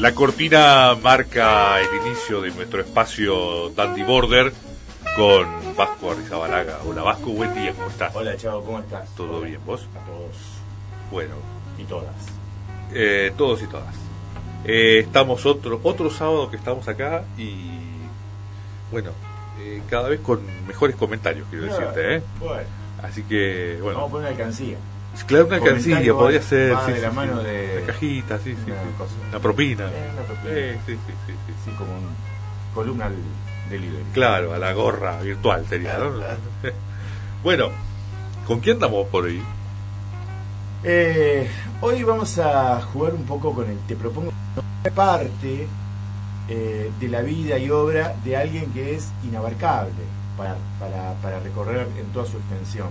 La cortina marca el inicio de nuestro espacio Dandy Border con Vasco Arrizabalaga. Hola Vasco, buen día, ¿cómo estás? Hola Chavo, ¿cómo estás? ¿Todo bien, vos? A todos Bueno, y todas. eh, todos y todas. Eh, estamos otro, otro sábado que estamos acá y bueno, eh, cada vez con mejores comentarios, quiero decirte, ¿eh? Bueno, Así que, vamos a bueno, poner una alcancía. claro, una alcancía podría ser sí, de sí, la sí, mano de- la cajita, sí, sí, una. Una propina. Una propina. Eh, sí, sí, sí, sí. Como un columna delivery. Claro, a la gorra virtual sería, ¿no? Claro, bueno, ¿con quién andamos por ahí? Eh, hoy vamos a jugar un poco con el. Te propongo una parte eh, de la vida y obra de alguien que es inabarcable para, para, para recorrer en toda su extensión.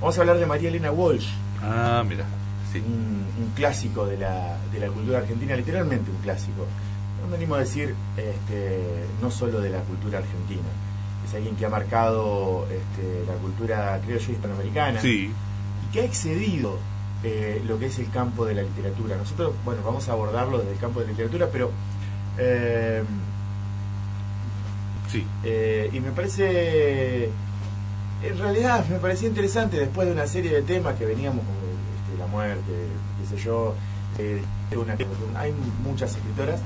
Vamos a hablar de María Elena Walsh, Ah, mira, sí. un, un clásico de la, de la cultura argentina, literalmente un clásico. No me animo a decir este, no solo de la cultura argentina, es alguien que ha marcado este, la cultura criolla hispanoamericana Sí, y que ha excedido eh, lo que es el campo de la literatura. Nosotros, bueno, vamos a abordarlo desde el campo de la literatura, pero... eh, sí. eh, y me parece, en realidad me parecía interesante después de una serie de temas que veníamos, como este, la muerte, qué sé yo, eh, una- hay muchas escritoras,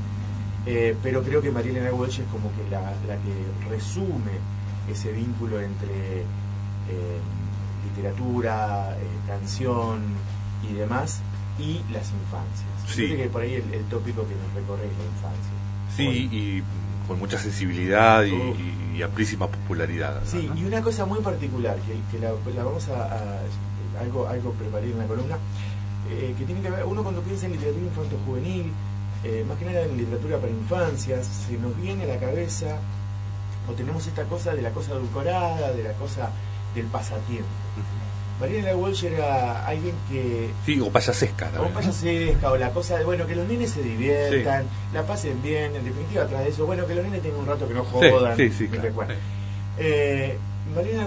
eh, pero creo que María Elena Walsh es como que la, la que resume ese vínculo entre literatura, canción y demás, y las infancias. Sí. Que por ahí el, el tópico que nos recorre es la infancia. Sí, y con mucha sensibilidad y, y amplísima popularidad. Sí, y una cosa muy particular, que, que la, la vamos a, a- algo, algo preparé en la columna, eh, que tiene que ver, uno cuando piensa en literatura infanto-juvenil, eh, más que nada en literatura para infancias, se nos viene a la cabeza, o tenemos esta cosa de la cosa edulcorada, de la cosa del pasatiempo. Mariela Walsh era alguien que Sí, o payasesca o payasesca, o la cosa de, bueno, que los nenes se diviertan, la pasen bien, en definitiva, atrás de eso, bueno, que los nenes tengan un rato que no jodan. sí, sí, claro. recuerden. Eh,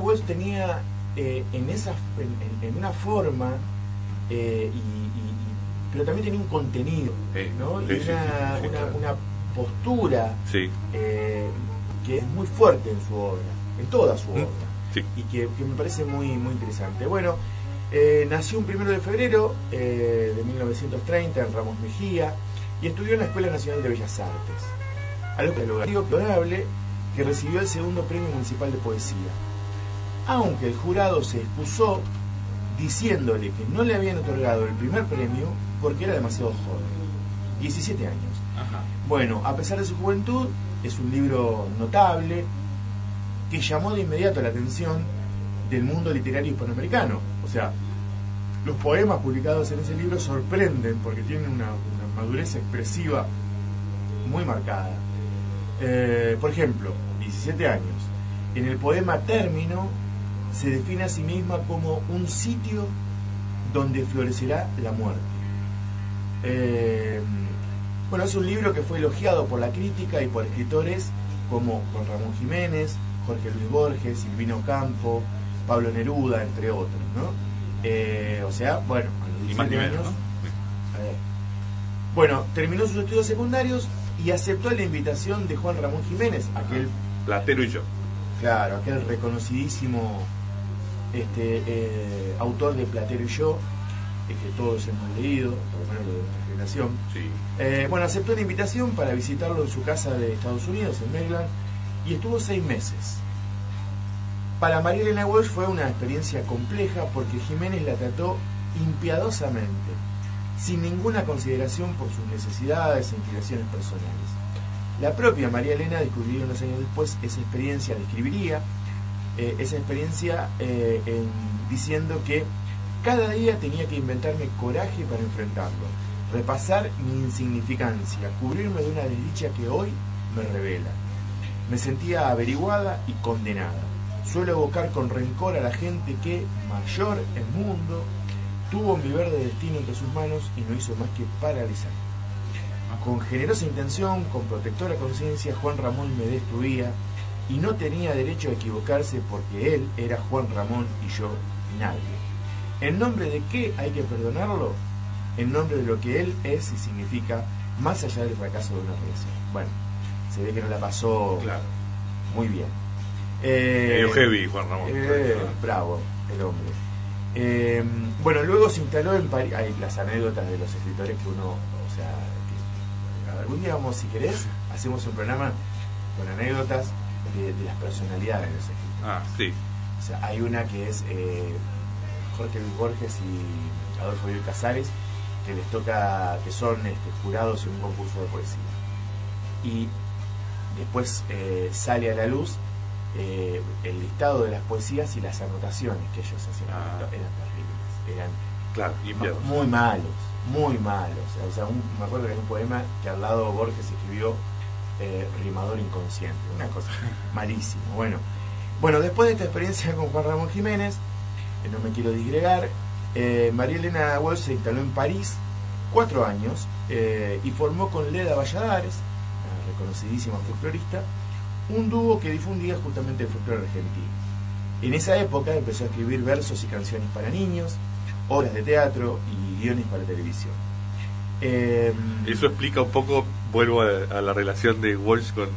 Wells tenía eh, en, esa, en, una forma, eh, y, y- y- pero también tenía un contenido, ¿no? y una, una- claro. una postura eh, que es muy fuerte en su obra, en toda su Mm. obra sí. y que, que me parece muy, muy interesante. Bueno, eh, nació un primero de febrero eh, de 1930 en Ramos Mejía y estudió en la Escuela Nacional de Bellas Artes. Algo que lo honorable que recibió el segundo premio municipal de poesía. Aunque el jurado se excusó diciéndole que no le habían otorgado el primer premio porque era demasiado joven, 17 años. Bueno, a pesar de su juventud, es un libro notable que llamó de inmediato la atención del mundo literario hispanoamericano. O sea, los poemas publicados en ese libro sorprenden porque tienen una, madurez expresiva muy marcada. Eh, por ejemplo, 17 años. En el poema Término se define a sí misma como un sitio donde florecerá la muerte. Eh, bueno, es un libro que fue elogiado por la crítica y por escritores como Juan Ramón Jiménez, Jorge Luis Borges, Silvino Campo, Pablo Neruda, entre otros, ¿no? Eh, o sea, bueno, a los Y más 17 ni menos, años, ¿no? eh, bueno, terminó sus estudios secundarios y aceptó la invitación de Juan Ramón Jiménez, aquel, Platero y yo. claro, aquel reconocidísimo este, eh, autor de Platero y yo, que todos hemos leído, por lo menos lo de nuestra generación. Sí. Eh, bueno, aceptó la invitación para visitarlo en su casa de Estados Unidos, en Maryland, y estuvo seis meses. Para María Elena Walsh fue una experiencia compleja porque Jiménez la trató impiadosamente, sin ninguna consideración por sus necesidades e inclinaciones personales. La propia María Elena descubriría unos años después esa experiencia, describiría eh, esa experiencia eh, diciendo que cada día tenía que inventarme coraje para enfrentarlo, repasar mi insignificancia, cubrirme de una desdicha que hoy me revela. Me sentía averiguada y condenada. Suelo evocar con rencor a la gente que, mayor el mundo, tuvo mi verde destino entre sus manos y no hizo más que paralizar. Con generosa intención, con protectora conciencia, Juan Ramón me destruía y no tenía derecho a equivocarse porque él era Juan Ramón y yo nadie. ¿En nombre de qué hay que perdonarlo? En nombre de lo que él es y significa, más allá del fracaso de una relación. Bueno, se ve que no la pasó muy bien. Eh, heavy, Juan Ramón. Eh, bravo, el hombre. Eh, bueno, luego se instaló en París. Hay las anécdotas de los escritores que uno, o sea, algún día vamos, si querés, hacemos un programa con anécdotas de, las personalidades de los escritores. Ah, sí. O sea, hay una que es eh, Jorge Luis Borges y Adolfo Luis Casares, que les toca, que son este, jurados en un concurso de poesía. Y después eh, sale a la luz eh, el listado de las poesías y las anotaciones que ellos hacían. Ah. Eran terribles, eran claro, muy malos, muy malos. O sea, me acuerdo que hay un poema que al lado Borges escribió eh, Rimador Inconsciente, una cosa malísima. Bueno, bueno, después de esta experiencia con Juan Ramón Jiménez, no me quiero disgregar, María Elena Walsh se instaló en París cuatro años y formó con Leda Valladares, conocidísima folclorista, un dúo que difundía justamente el folclore argentino. En esa época empezó a escribir versos y canciones para niños, obras de teatro y guiones para televisión. Em, Eso explica un poco, vuelvo a, la relación de Walsh con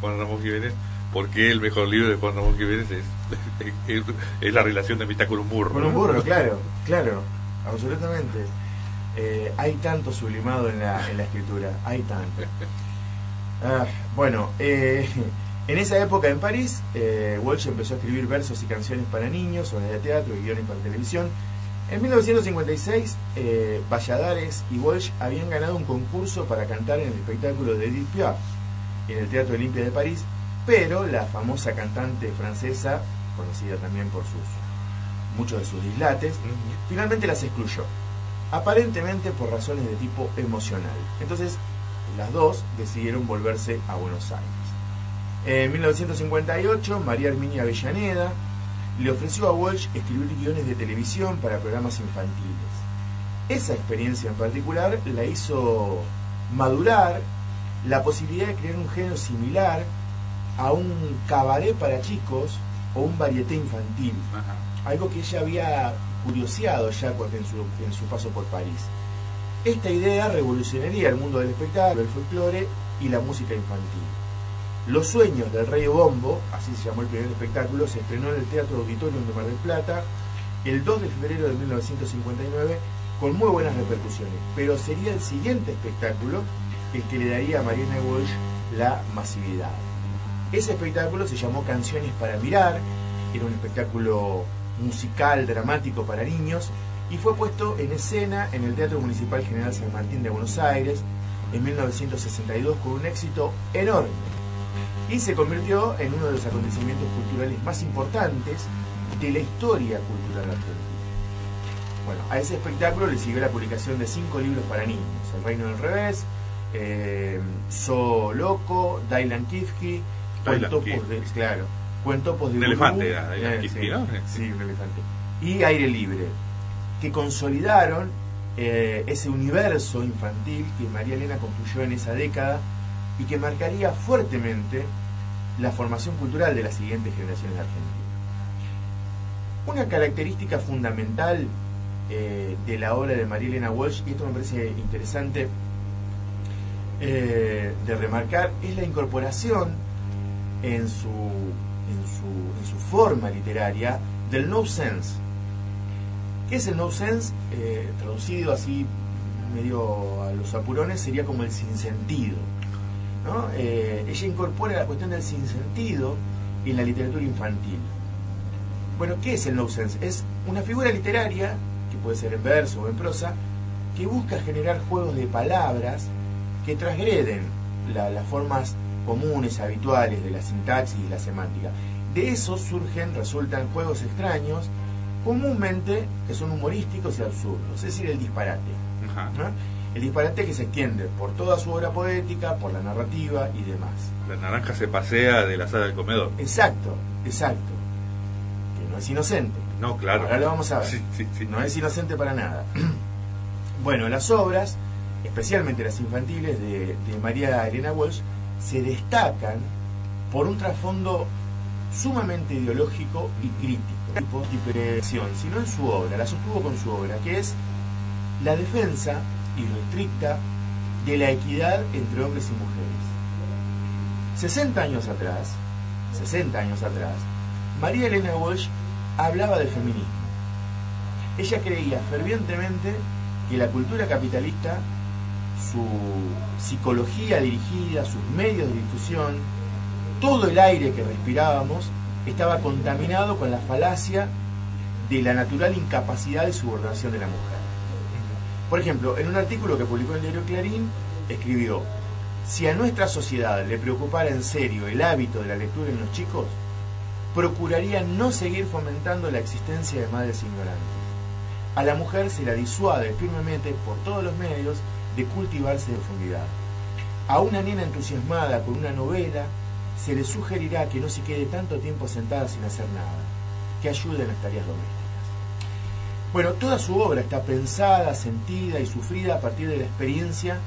Juan Ramón Jiménez, porque el mejor libro de Juan Ramón Jiménez es, es, la relación de mitad con un burro. Con un burro, claro, claro, absolutamente. Eh, hay tanto sublimado en la, en la escritura, hay tanto. Ah, bueno, eh, en esa época en París, eh, Walsh empezó a escribir versos y canciones para niños, obras de teatro y guiones para televisión. En 1956, eh, Valladares y Walsh habían ganado un concurso para cantar en el espectáculo de Edith Piaf en el Teatro Olimpia de París, pero la famosa cantante francesa, conocida también por sus muchos de sus dislates, finalmente las excluyó, aparentemente por razones de tipo emocional. Entonces, las dos decidieron volverse a Buenos Aires. En 1958, María Herminia Avellaneda le ofreció a Walsh escribir guiones de televisión para programas infantiles. Esa experiencia en particular la hizo madurar la posibilidad de crear un género similar a un cabaret para chicos o un varieté infantil. Algo que ella había curioseado ya en su, en su paso por París. Esta idea revolucionaría el mundo del espectáculo, el folclore y la música infantil. Los sueños del Rey Bombo, así se llamó el primer espectáculo, se estrenó en el Teatro Auditorium de Mar del Plata el 2 de febrero de 1959 con muy buenas repercusiones, pero sería el siguiente espectáculo el que le daría a Mariana Walsh la masividad. Ese espectáculo se llamó Canciones para Mirar, era un espectáculo musical, dramático para niños, y fue puesto en escena en el Teatro Municipal General San Martín de Buenos Aires en 1962 con un éxito enorme. Y se convirtió en uno de los acontecimientos culturales más importantes de la historia cultural argentina. Bueno, a ese espectáculo le siguió la publicación de cinco libros para niños, El Reino del Revés, eh, So Loco, Dailan Kifki, Cuentopos de, claro, Cuentopos de un elefante, eh, sí, un elefante. Y Aire Libre, que consolidaron eh, ese universo infantil que María Elena construyó en esa década y que marcaría fuertemente la formación cultural de las siguientes generaciones de Argentina. Una característica fundamental eh, de la obra de María Elena Walsh, y esto me parece interesante eh, de remarcar, es la incorporación en su, en su, en su forma literaria del no sense, ¿Qué es el no sense? Eh, traducido así medio a los apurones sería como el sinsentido. ¿no? Eh, ella incorpora la cuestión del sinsentido en la literatura infantil. Bueno, ¿qué es el no sense? Es una figura literaria, que puede ser en verso o en prosa, que busca generar juegos de palabras que transgreden las formas comunes, habituales de la sintaxis y la semántica. De eso surgen, resultan juegos extraños, comúnmente que son humorísticos y absurdos, es decir, el disparate. El disparate que se extiende por toda su obra poética, por la narrativa y demás. La naranja se pasea de la sala del comedor. Exacto, exacto. Que no es inocente. No, claro. Ahora lo vamos a ver. no es inocente para nada. bueno, las obras, especialmente las infantiles de, de María Elena Walsh, se destacan por un trasfondo sumamente ideológico y crítico, sino en su obra, la sostuvo con su obra, que es la defensa irrestricta de la equidad entre hombres y mujeres. 60 años atrás, 60 años atrás, María Elena Walsh hablaba de feminismo. Ella creía fervientemente que la cultura capitalista, su psicología dirigida, sus medios de difusión, todo el aire que respirábamos estaba contaminado con la falacia de la natural incapacidad de subordinación de la mujer. Por ejemplo, en un artículo que publicó el diario Clarín, escribió, si a nuestra sociedad le preocupara en serio el hábito de la lectura en los chicos, procuraría no seguir fomentando la existencia de madres ignorantes. A la mujer se la disuade firmemente por todos los medios de cultivarse de profundidad. A una niña entusiasmada con una novela se le sugerirá que no se quede tanto tiempo sentada sin hacer nada, que ayude en las tareas domésticas. Bueno, toda su obra está pensada, sentida y sufrida a partir de la experiencia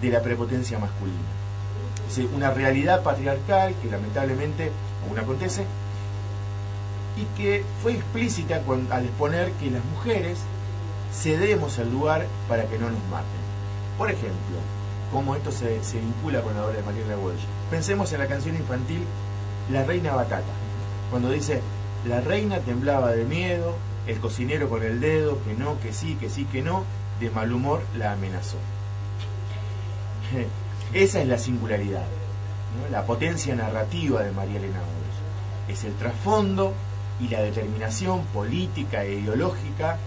de la prepotencia masculina. Es una realidad patriarcal que lamentablemente aún acontece y que fue explícita al exponer que las mujeres cedemos el lugar para que no nos maten. Por ejemplo, cómo esto se, vincula con la obra de Mariela Walsh. Pensemos en la canción infantil La Reina Batata, cuando dice, la reina temblaba de miedo, el cocinero con el dedo, que no, que sí, que sí, que no, de mal humor la amenazó. Esa es la singularidad, la potencia narrativa de María Elena Walsh. Es el trasfondo y la determinación política e ideológica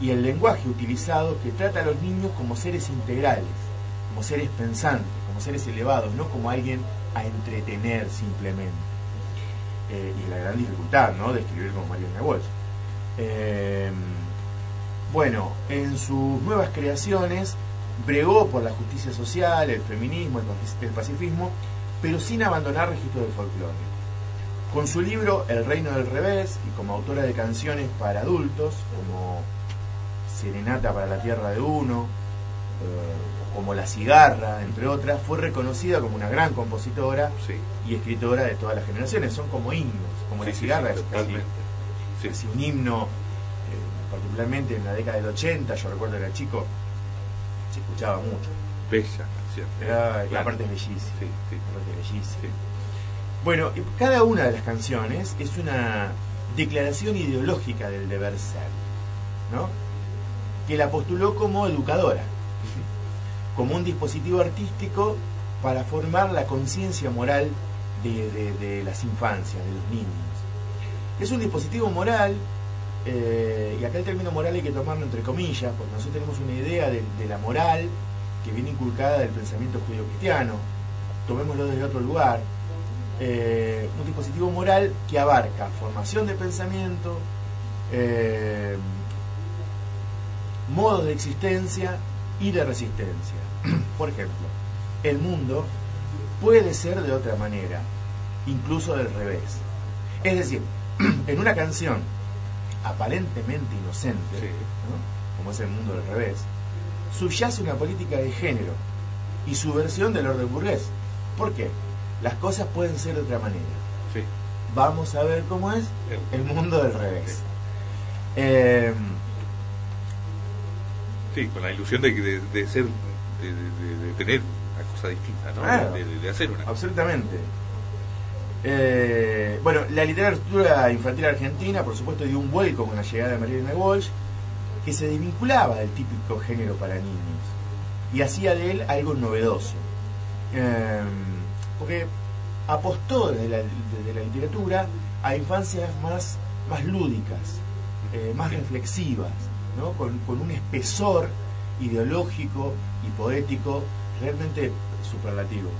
y el lenguaje utilizado que trata a los niños como seres integrales, como seres pensantes, como seres elevados, no como alguien a entretener simplemente. Eh, y la gran dificultad ¿no? de escribir como Mario Walsh. Eh, bueno, en sus nuevas creaciones bregó por la justicia social, el feminismo, el pacifismo, pero sin abandonar registros del folclore. Con su libro El Reino del Revés y como autora de canciones para adultos, como Serenata para la Tierra de Uno, eh, como La Cigarra, entre otras, fue reconocida como una gran compositora y escritora de todas las generaciones. Son como himnos, como La Cigarra es casi, un himno, eh, particularmente en la década del 80, yo recuerdo era chico, se escuchaba mucho. Bella canción. y aparte es bellísima. Aparte bellísima. Bueno, cada una de las canciones es una declaración ideológica del deber ser, ¿no? que la postuló como educadora, como un dispositivo artístico para formar la conciencia moral de, las infancias, de los niños. Es un dispositivo moral, eh, y acá el término moral hay que tomarlo entre comillas, porque nosotros tenemos una idea de, la moral que viene inculcada del pensamiento judío-cristiano, tomémoslo desde otro lugar, eh, un dispositivo moral que abarca formación de pensamiento, eh, modos de existencia y de resistencia. Por ejemplo, el mundo puede ser de otra manera, incluso del revés. Es decir, en una canción aparentemente inocente, como es el mundo del revés, subyace una política de género y su versión del orden burgués. ¿Por qué? las cosas pueden ser de otra manera. Vamos a ver cómo es el mundo del revés. Eh, sí, con la ilusión de, de, ser, de, tener una cosa distinta, ¿no? de, hacer una. Absolutamente. Eh, bueno, la literatura infantil argentina, por supuesto, dio un vuelco con la llegada de María Walsh, que se desvinculaba del típico género para niños y hacía de él algo novedoso. Eh, porque apostó desde la, literatura a infancias más, más lúdicas, eh, más reflexivas, ¿no? con, un espesor ideológico y poético realmente superlativo.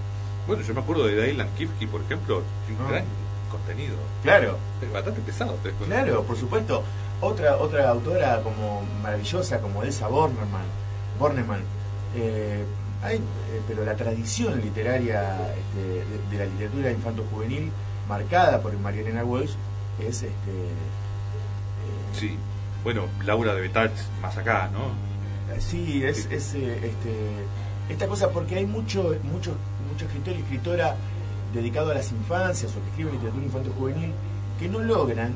Bueno, yo me acuerdo de Dylan Kifke, por ejemplo, un Ah. gran contenido. Claro, Es bastante pesado. claro, por supuesto. Otra otra autora como maravillosa como Elsa Bornemann, Bornemann eh, hay, eh, pero la tradición literaria este, de, de la literatura infanto-juvenil marcada por María Elena Walsh es este eh, Sí. Bueno, Laura de Betach, más acá, ¿no? Sí, es, es, eh, este, esta cosa porque hay mucho, mucho, mucho escritor y escritora dedicado a las infancias o que escriben literatura infantil juvenil que no logran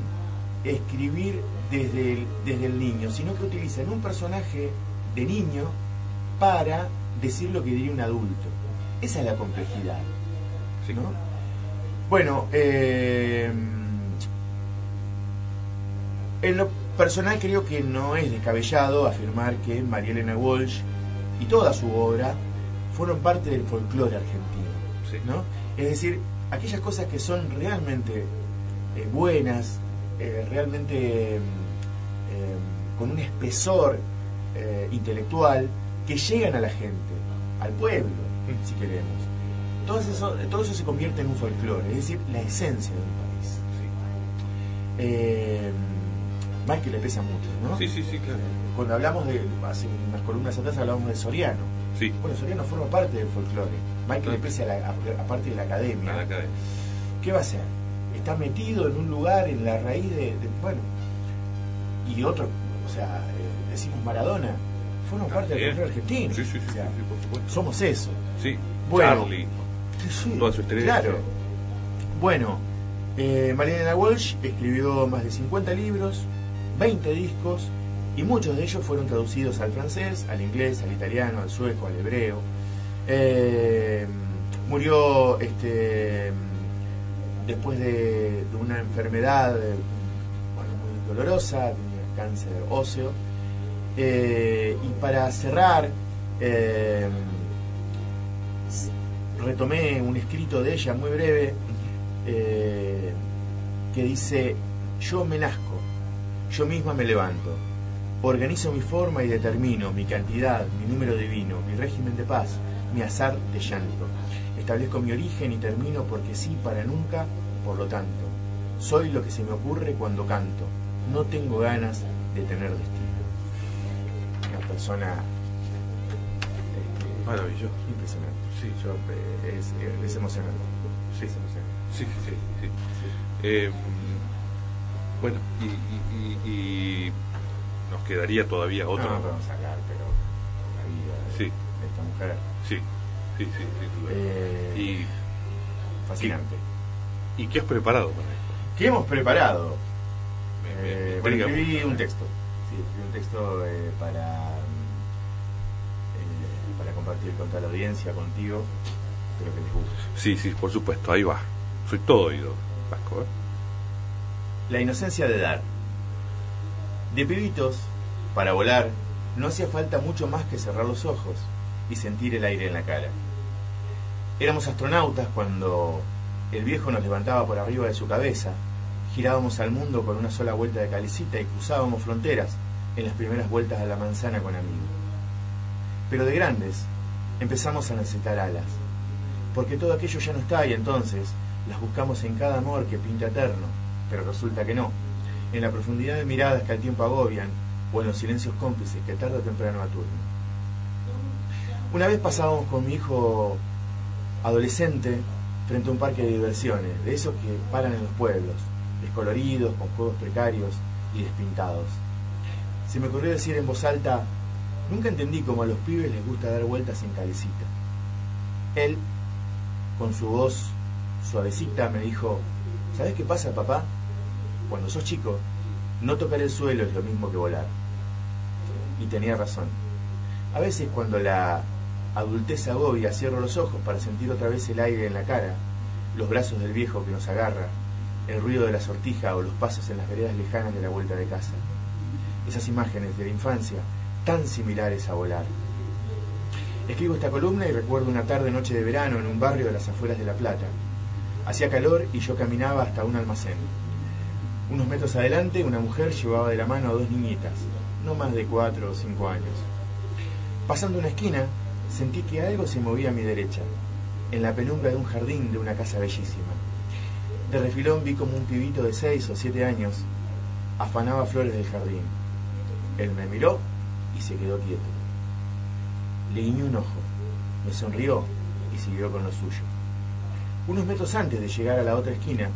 escribir desde el, desde el niño, sino que utilizan un personaje de niño para decir lo que diría un adulto. Esa es la complejidad. Sí. ¿no? Bueno, eh, en lo personal creo que no es descabellado afirmar que María Elena Walsh y toda su obra fueron parte del folclore argentino. Sí. ¿no? Es decir, aquellas cosas que son realmente eh, buenas, eh, realmente eh, con un espesor intelectual que llegan a la gente, al pueblo, si queremos. Todo eso, todo eso se convierte en un folclore, es decir, la esencia de un país. Mal que le pesa mucho, ¿no? Sí, sí, sí, claro. Cuando hablamos de, hace unas columnas atrás hablábamos de Soriano. Sí. Bueno, Soriano forma parte del folclore, mal que le pese a la, a- aparte de la academia. A la academia. ¿Qué va a hacer? Está metido en un lugar, en la raíz de, de- bueno, y otro, o sea, eh, decimos Maradona, forma parte del folclore argentino. Sí, sí, sí, O sea, sí, por supuesto. Somos eso. Sí. Bueno. Charlie. Sí, Toda su estrella. Claro. Bueno, eh, Mariana Walsh escribió más de 50 libros, 20 discos, y muchos de ellos fueron traducidos al francés, al inglés, al italiano, al sueco, al hebreo. Eh, murió este, después de, una enfermedad eh, muy dolorosa, tenía cáncer óseo. Eh, y para cerrar, eh, retomé un escrito de ella muy breve que dice, yo me nazco, yo misma me levanto, organizo mi forma y determino mi cantidad, mi número divino, mi régimen de paz, mi azar de llanto. Establezco mi origen y termino porque sí para nunca, por lo tanto. Soy lo que se me ocurre cuando canto. No tengo ganas de tener destino. Una persona este, Maravilloso. impresionante. Sí. Yo, eh, es, es emocionante. Sí. Es emocionante. Sí, sí, sí. sí. Eh, bueno, y, y- y- y nos quedaría todavía otro. No, no podemos sacar, pero la vida Sí. de esta mujer Sí, sí, sí, duda. eh, fascinante. ¿Y, ¿Y qué has preparado para esto? ¿Qué hemos preparado? Me- me- me Eh, bueno, escribí un texto. Sí, escribí un texto eh, para, eh, para compartir con toda la audiencia, contigo. Espero que les guste. Sí, sí, por supuesto, ahí va. Soy todo oído, Vasco. ¿eh? La inocencia de dar. De pibitos, para volar, no hacía falta mucho más que cerrar los ojos y sentir el aire en la cara. Éramos astronautas cuando el viejo nos levantaba por arriba de su cabeza, girábamos al mundo con una sola vuelta de calicita y cruzábamos fronteras en las primeras vueltas a la manzana con amigos. Pero de grandes empezamos a necesitar alas, porque todo aquello ya no está y entonces las buscamos en cada amor que pinta eterno, pero resulta que no, en la profundidad de miradas que al tiempo agobian o en los silencios cómplices que tarde o temprano aturden. Una vez pasábamos con mi hijo adolescente frente a un parque de diversiones, de esos que paran en los pueblos, descoloridos, con juegos precarios y despintados. Se me ocurrió decir en voz alta, nunca entendí cómo a los pibes les gusta dar vueltas en calecita. Él, con su voz suavecita, me dijo, ¿sabes qué pasa, papá? Cuando sos chico, no tocar el suelo es lo mismo que volar. Y tenía razón. A veces cuando la adultez agobia, cierro los ojos para sentir otra vez el aire en la cara, los brazos del viejo que nos agarra, el ruido de la sortija o los pasos en las veredas lejanas de la vuelta de casa. Esas imágenes de la infancia, tan similares a volar. Escribo esta columna y recuerdo una tarde noche de verano en un barrio de las afueras de La Plata. Hacía calor y yo caminaba hasta un almacén. Unos metros adelante, una mujer llevaba de la mano a dos niñitas, no más de cuatro o cinco años. Pasando una esquina, sentí que algo se movía a mi derecha. en la penumbra de un jardín de una casa bellísima. De refilón vi como un pibito de seis o siete años afanaba flores del jardín. Él me miró y se quedó quieto. Le guiñó un ojo, me sonrió y siguió con lo suyo. Unos metros antes de llegar a la otra esquina,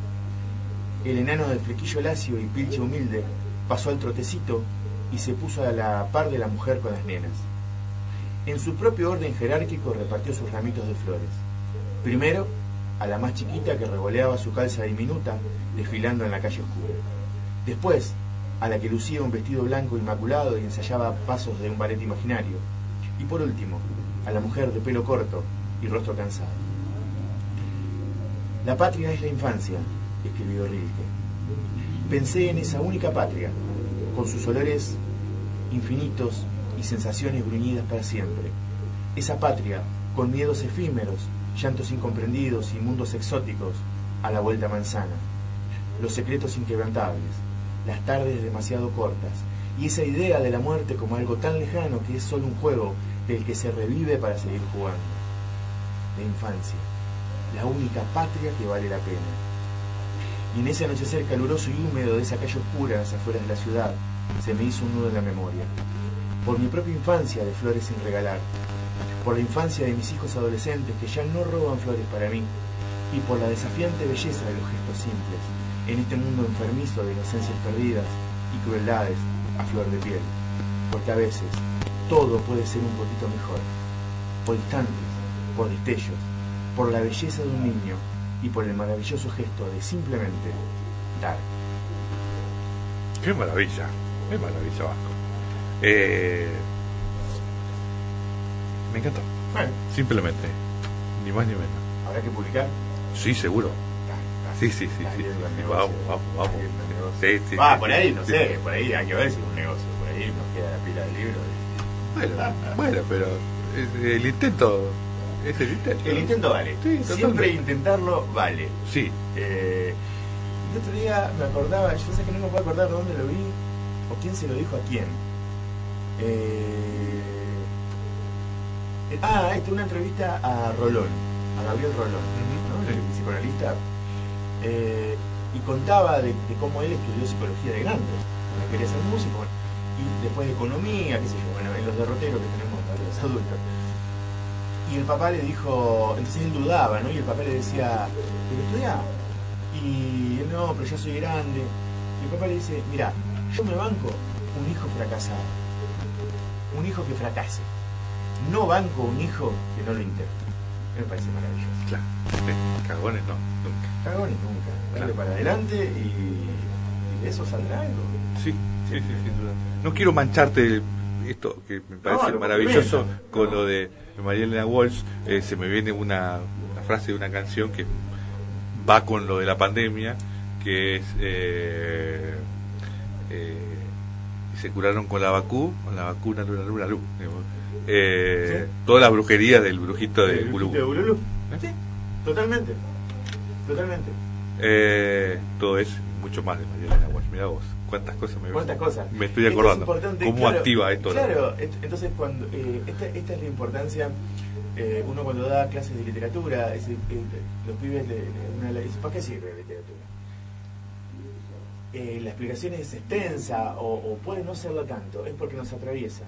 el enano de flequillo lacio y pilche humilde pasó al trotecito y se puso a la par de la mujer con las nenas. En su propio orden jerárquico repartió sus ramitos de flores. Primero, a la más chiquita que revoleaba su calza diminuta desfilando en la calle oscura. Después, a la que lucía un vestido blanco inmaculado y ensayaba pasos de un ballet imaginario. Y por último, a la mujer de pelo corto y rostro cansado. La patria es la infancia, escribió Rilke. Pensé en esa única patria, con sus olores infinitos y sensaciones gruñidas para siempre. Esa patria, con miedos efímeros, llantos incomprendidos y mundos exóticos, a la vuelta manzana. Los secretos inquebrantables, las tardes demasiado cortas, y esa idea de la muerte como algo tan lejano que es solo un juego del que se revive para seguir jugando. La infancia, la única patria que vale la pena. Y en ese anochecer caluroso y húmedo de esa calle oscura a las afueras de la ciudad, se me hizo un nudo en la memoria. Por mi propia infancia de flores sin regalar, por la infancia de mis hijos adolescentes que ya no roban flores para mí, y por la desafiante belleza de los gestos simples, en este mundo enfermizo de inocencias perdidas y crueldades a flor de piel. Porque a veces todo puede ser un poquito mejor, por instantes, por destellos, por la belleza de un niño y por el maravilloso gesto de simplemente dar. Qué maravilla, qué maravilla Vasco. Eh, me encantó. Bueno, Simplemente, ni más ni menos. habrá que publicar. Sí, seguro. Sí, sí, sí, sí. Vamos, vamos, vamos. Sí, sí, Ah, por ahí, no sé, por ahí hay que ver si es un negocio. Por ahí nos queda la pila de libros. Bueno, bueno, pero es- el intento es el intento. El intento vale. Sí. Siempre intentarlo vale. Sí, Eh, el otro día me acordaba, yo sé que no me puedo acordar de dónde lo vi o quién se lo dijo a quién. Eh, ah, esta una entrevista a Rolón, a Gabriel Rolón, ¿no? El psicoanalista, eh, y contaba de, de cómo él estudió psicología de grande, no quería ser músico, y después de economía, qué sé yo, bueno, en los derroteros que tenemos para los adultos. Y el papá le dijo, entonces él dudaba, ¿no? Y el papá le decía, pero estudia. Y él, no, pero ya soy grande. Y el papá le dice, mira, yo me banco un hijo fracasado. Un hijo que fracase. No banco un hijo que no lo intente. Me parece maravilloso. claro. Cagones no, nunca. Cagones nunca. Claro. para adelante y, y de eso saldrá algo. Sí, sí, sí, sin duda. No quiero mancharte esto que me parece lo maravilloso con No. lo de María Elena Walsh. eh, se me viene una, una frase de una canción que va con lo de la pandemia, que es eh, eh, se curaron con la vacuna, con la vacuna luna luna luz. Eh, Sí. Todas las brujerías del brujito de Gulú. ¿Eh? Sí, totalmente. Totalmente. Eh, todo es mucho más de María Elena Walsh. Mira vos, cuántas cosas me ¿Cuántas cosas? Me estoy Esto es acordando. ¿Cómo claro, activa esto? la- Claro, entonces cuando eh, esta, esta es la importancia. eh, uno cuando da clases de literatura, es, eh, los pibes le, una le dice, ¿para qué sirve la literatura? Eh, la explicación es extensa o, o puede no serlo tanto, es porque nos atraviesa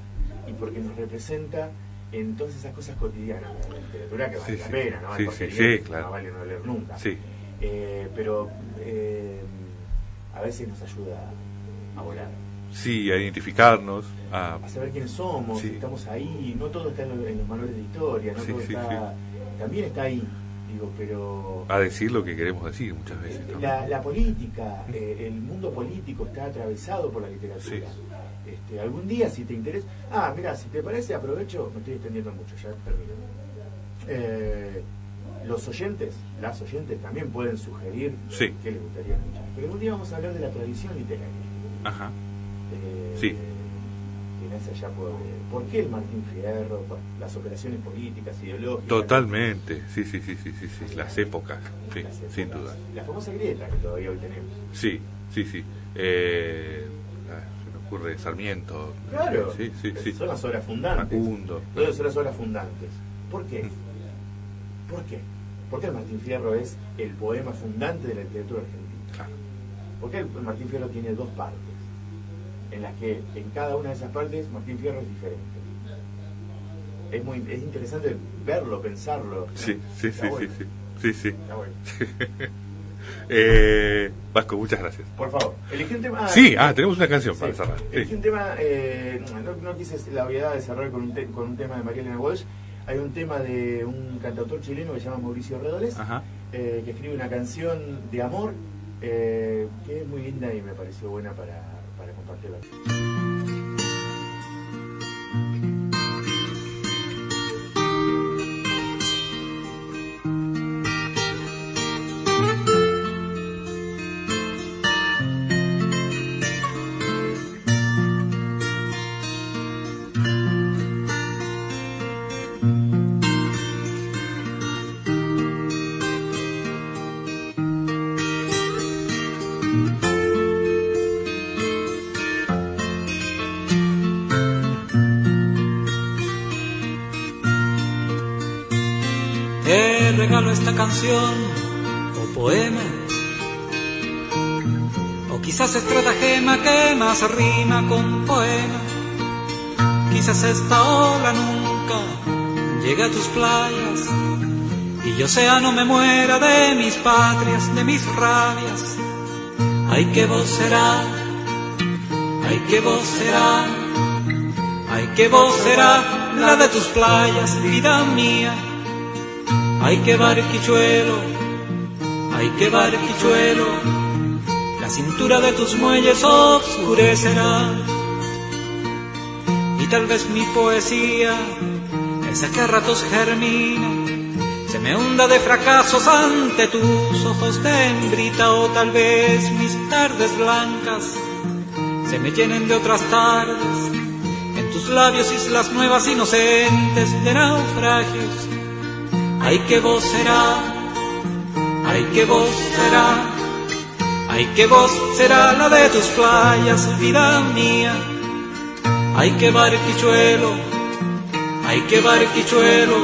y porque nos representa en todas esas cosas cotidianas la literatura que vale Sí, la sí. pena, ¿no? Porque sí, leer sí, claro. No vale no leer nunca. Sí, Eh, pero eh, a veces nos ayuda a volar, sí, a identificarnos, a... a saber quiénes somos, Sí. si estamos ahí, no todo está en los, en los manuales de historia, no Sí, todo sí, está, también está ahí, digo, pero a decir lo que queremos decir muchas veces. ¿no? la, la política, eh, el mundo político está atravesado por la literatura. Sí. Este, algún día, si te interesa. Ah, mira, si te parece, aprovecho, me estoy extendiendo mucho, ya termino. Eh, los oyentes, las oyentes también pueden sugerir Sí. qué les gustaría escuchar. Pero algún día vamos a hablar de la tradición literaria. Ajá. Eh, Sí. Allá por, eh, por qué el Martín Fierro, por las operaciones políticas, ideológicas. Totalmente, sí, sí, sí, sí, sí, sí, las épocas, sí, las épocas. sin duda. La famosa grieta que todavía hoy tenemos. Sí, sí, sí. Eh, ah, se me ocurre Sarmiento. Claro, Sí, sí, sí. son las horas fundantes. Facundo. Todas son las horas fundantes. ¿Por qué? Mm. ¿Por qué? ¿Por qué Martín Fierro es el poema fundante de la literatura argentina? Porque Martín Fierro tiene dos partes, en las que en cada una de esas partes Martín Fierro es diferente. Es muy es interesante verlo, pensarlo. Sí, sí, sí, sí, sí, sí, eh, Vasco, muchas gracias. Por favor, elegí un tema. Sí, ah, tenemos una canción para cerrar. Elegí un tema, eh, no, no, quise la obviedad de cerrar con un, con un tema de María Elena Walsh. Hay un tema de un cantautor chileno que se llama Mauricio Redoles, eh, que escribe una canción de amor eh, que es muy linda y me pareció buena para, para compartirla. Esta canción o poema. O quizás estratagema que más rima con poema. Quizás esta ola nunca llegue a tus playas. Y yo sea no me muera de mis patrias, de mis rabias. Ay, que vos será, ay, que vos será, ay, que vos será la de tus playas, vida mía Ay, que barquichuelo, ay, que barquichuelo, la cintura de tus muelles oscurecerá. Y tal vez mi poesía, esa que a ratos germina, se me hunda de fracasos ante tus ojos de hembrita, o tal vez mis tardes blancas se me llenen de otras tardes, en tus labios islas nuevas inocentes de naufragios Ay, que vos será, ay, que vos será, ay, que vos será la de tus playas, vida mía. Ay, que barquichuelo, ay, que barquichuelo,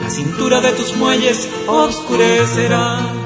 la cintura de tus muelles oscurecerá.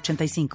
85